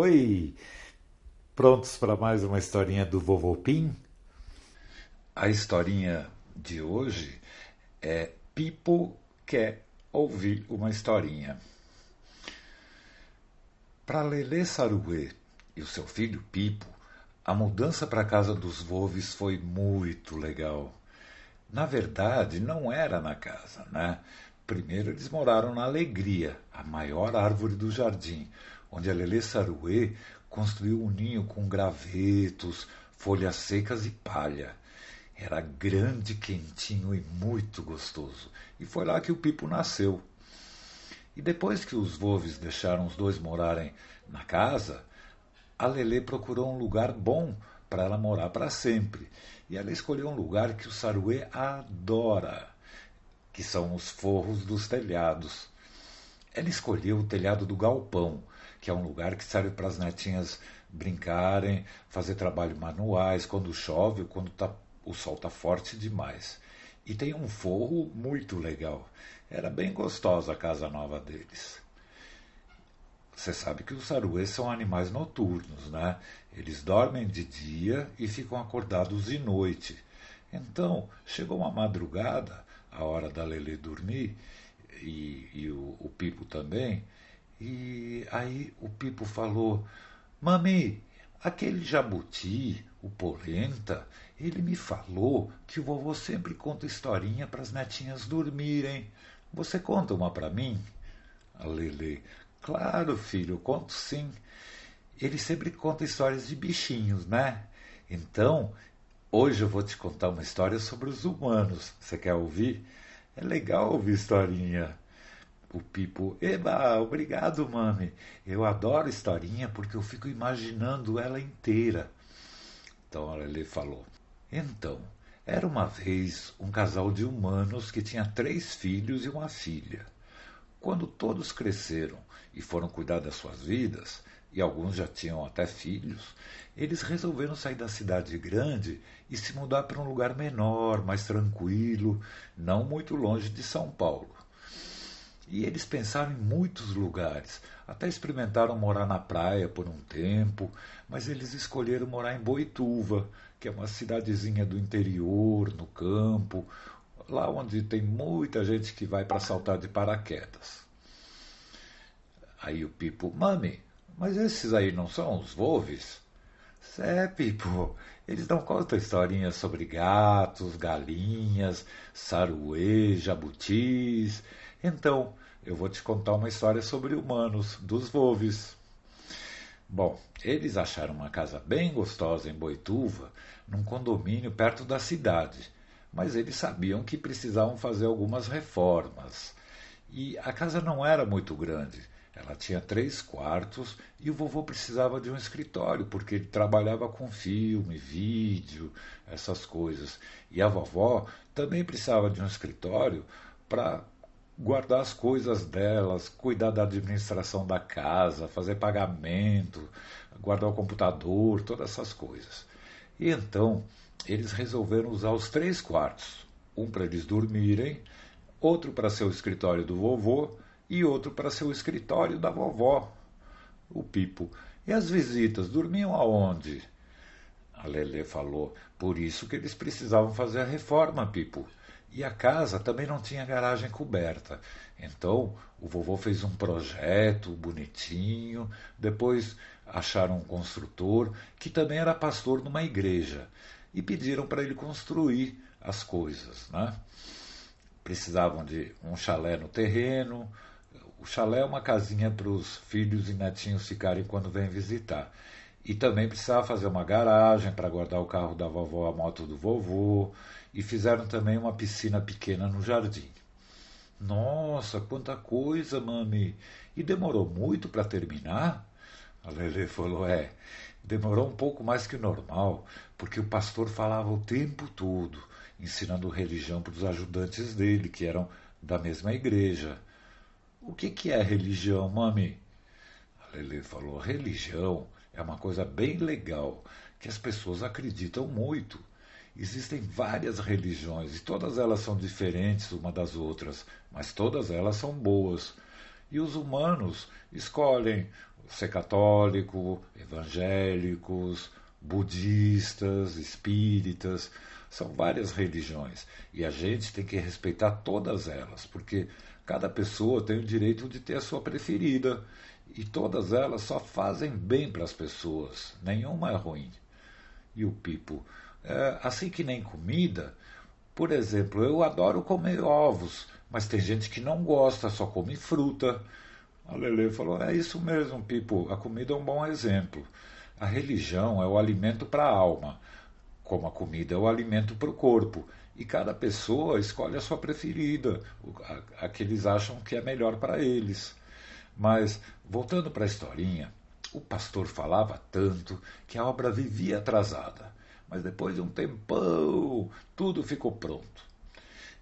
Oi! Prontos para mais uma historinha do Vovô Pim? A historinha de hoje é Pipo quer ouvir uma historinha. Para Lelê Saruê e o seu filho Pipo, a mudança para a casa dos Volves foi muito legal. Na verdade, não era na casa, né? Primeiro eles moraram na Alegria, a maior árvore do jardim, onde a Lelê Saruê construiu um ninho com gravetos, folhas secas e palha. Era grande, quentinho e muito gostoso. E foi lá que o Pipo nasceu. E depois que os Volves deixaram os dois morarem na casa, a Lelê procurou um lugar bom para ela morar para sempre. E ela escolheu um lugar que o Saruê adora, que são os forros dos telhados. Ela escolheu o telhado do galpão, que é um lugar que serve para as netinhas brincarem, fazer trabalho manuais quando chove ou quando tá, o sol está forte demais. E tem um forro muito legal. Era bem gostosa a casa nova deles. Você sabe que os saruês são animais noturnos, né? Eles dormem de dia e ficam acordados de noite. Então, chegou uma madrugada, a hora da Lelê dormir, e, e o, o Pipo também, e aí o Pipo falou: Mami, aquele jabuti, o polenta, ele me falou que o vovô sempre conta historinha para as netinhas dormirem. Você conta uma para mim? A Lele, claro, filho, conto sim. Ele sempre conta histórias de bichinhos, né? Então, hoje eu vou te contar uma história sobre os humanos. Você quer ouvir? É legal ouvir historinha. O Pipo, eba, obrigado, mami. Eu adoro historinha porque eu fico imaginando ela inteira. Então a Lele falou: Então, era uma vez um casal de humanos que tinha três filhos e uma filha. Quando todos cresceram e foram cuidar das suas vidas, e alguns já tinham até filhos, eles resolveram sair da cidade grande e se mudar para um lugar menor, mais tranquilo, não muito longe de São Paulo. E eles pensaram em muitos lugares. Até experimentaram morar na praia por um tempo, mas eles escolheram morar em Boituva, que é uma cidadezinha do interior, no campo, lá onde tem muita gente que vai para saltar de paraquedas. Aí o Pipo, mami, mas esses aí não são os Volves? É, Pipo, eles não contam historinhas sobre gatos, galinhas, saruê, jabutis. Então, eu vou te contar uma história sobre humanos, dos Volves. Bom, eles acharam uma casa bem gostosa em Boituva, num condomínio perto da cidade, mas eles sabiam que precisavam fazer algumas reformas. E a casa não era muito grande. Ela tinha três quartos e o vovô precisava de um escritório, porque ele trabalhava com filme, vídeo, essas coisas. E a vovó também precisava de um escritório para guardar as coisas delas, cuidar da administração da casa, fazer pagamento, guardar o computador, todas essas coisas. E então eles resolveram usar os três quartos: um para eles dormirem, outro para ser o escritório do vovô e outro para ser o escritório da vovó. O Pipo. E as visitas dormiam aonde? A Lelê falou: por isso que eles precisavam fazer a reforma, Pipo. E a casa também não tinha garagem coberta. Então o vovô fez um projeto bonitinho, depois acharam um construtor que também era pastor numa igreja e pediram para ele construir as coisas. Né? Precisavam de um chalé no terreno. O chalé é uma casinha para os filhos e netinhos ficarem quando vêm visitar. E também precisava fazer uma garagem para guardar o carro da vovó, a moto do vovô. E fizeram também uma piscina pequena no jardim. Nossa, quanta coisa, mami! E demorou muito para terminar? A Lele falou: É, demorou um pouco mais que o normal, porque o pastor falava o tempo todo, ensinando religião para os ajudantes dele, que eram da mesma igreja. O que, que é religião, mami? A Lele falou: Religião é uma coisa bem legal, que as pessoas acreditam muito. Existem várias religiões e todas elas são diferentes uma das outras, mas todas elas são boas. E os humanos escolhem ser católico, evangélicos, budistas, espíritas, são várias religiões e a gente tem que respeitar todas elas, porque cada pessoa tem o direito de ter a sua preferida e todas elas só fazem bem para as pessoas, nenhuma é ruim. E o Pipo, é, assim que nem comida, por exemplo, eu adoro comer ovos, mas tem gente que não gosta, só come fruta. A Lele falou: é isso mesmo, Pipo, a comida é um bom exemplo. A religião é o alimento para a alma, como a comida é o alimento para o corpo. E cada pessoa escolhe a sua preferida, a, a que eles acham que é melhor para eles. Mas, voltando para a historinha, o pastor falava tanto que a obra vivia atrasada. Mas depois de um tempão, tudo ficou pronto.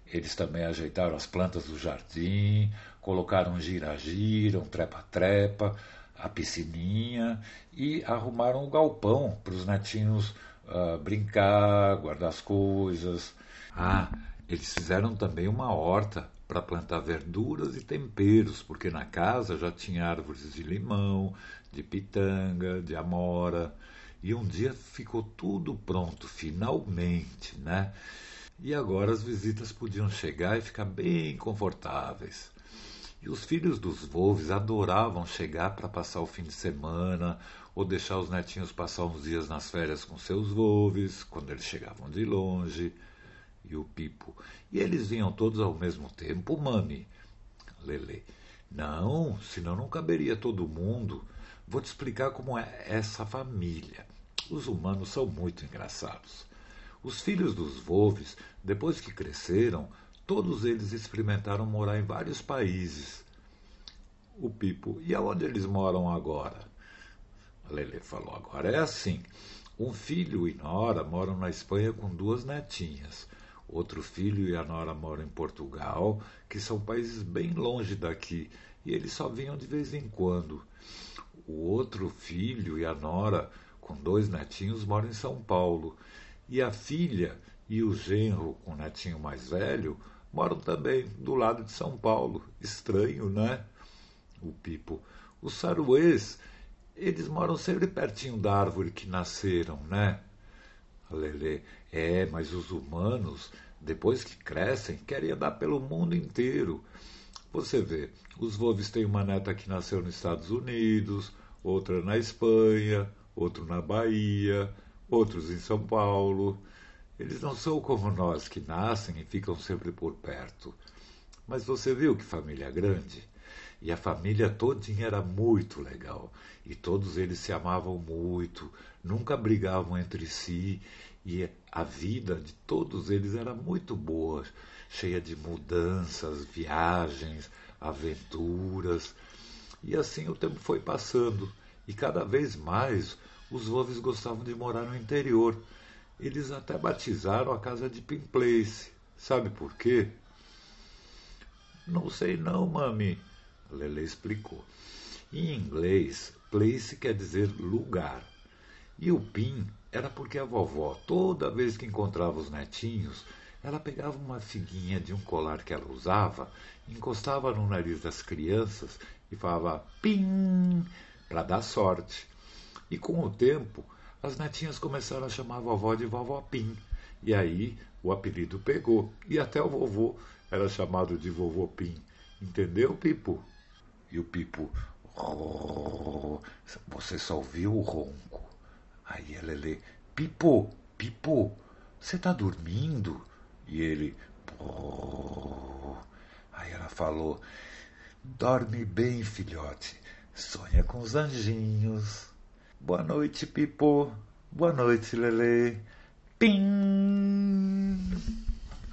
Eles também ajeitaram as plantas do jardim, colocaram gira-gira, um trepa-trepa, a piscininha e arrumaram o galpão para os netinhos uh, brincar, guardar as coisas. Ah, eles fizeram também uma horta para plantar verduras e temperos, porque na casa já tinha árvores de limão, de pitanga, de amora. E um dia ficou tudo pronto, finalmente, né? E agora as visitas podiam chegar e ficar bem confortáveis. E os filhos dos Volves adoravam chegar para passar o fim de semana ou deixar os netinhos passar uns dias nas férias com seus Volves, quando eles chegavam de longe. E o Pipo. E eles vinham todos ao mesmo tempo, mami? Lele. Não, senão não caberia todo mundo. Vou te explicar como é essa família. Os humanos são muito engraçados. Os filhos dos Volves, depois que cresceram, todos eles experimentaram morar em vários países. O Pipo, e aonde eles moram agora? A Lele falou: agora é assim. Um filho e Nora moram na Espanha com duas netinhas. Outro filho e a Nora moram em Portugal, que são países bem longe daqui, e eles só vinham de vez em quando. O outro filho e a Nora, com dois netinhos, moram em São Paulo. E a filha e o genro, com o netinho mais velho, moram também do lado de São Paulo. Estranho, né? O Pipo. Os saruês, eles moram sempre pertinho da árvore que nasceram, né? Lelê. É, mas os humanos, depois que crescem, querem andar pelo mundo inteiro. Você vê, os Wolves têm uma neta que nasceu nos Estados Unidos, outra na Espanha, outro na Bahia, outros em São Paulo. Eles não são como nós, que nascem e ficam sempre por perto. Mas você viu que família grande? E a família todinha era muito legal. E todos eles se amavam muito, nunca brigavam entre si. E a vida de todos eles era muito boa, cheia de mudanças, viagens, aventuras. E assim o tempo foi passando. E cada vez mais os Wolves gostavam de morar no interior. Eles até batizaram a casa de Pin Place. Sabe por quê? Não sei não, mami. Lele explicou. Em inglês, place quer dizer lugar. E o pin era porque a vovó, toda vez que encontrava os netinhos, ela pegava uma figuinha de um colar que ela usava, encostava no nariz das crianças e falava pim para dar sorte. E com o tempo, as netinhas começaram a chamar a vovó de vovó Pim. E aí o apelido pegou. E até o vovô era chamado de vovô Pim. Entendeu, Pipo? E o Pipo, você só ouviu o ronco. Aí a Lelê, Pipo, Pipo, você tá dormindo? E ele. Aí ela falou, dorme bem, filhote, sonha com os anjinhos. Boa noite, Pipo. Boa noite, Lelê. Pim!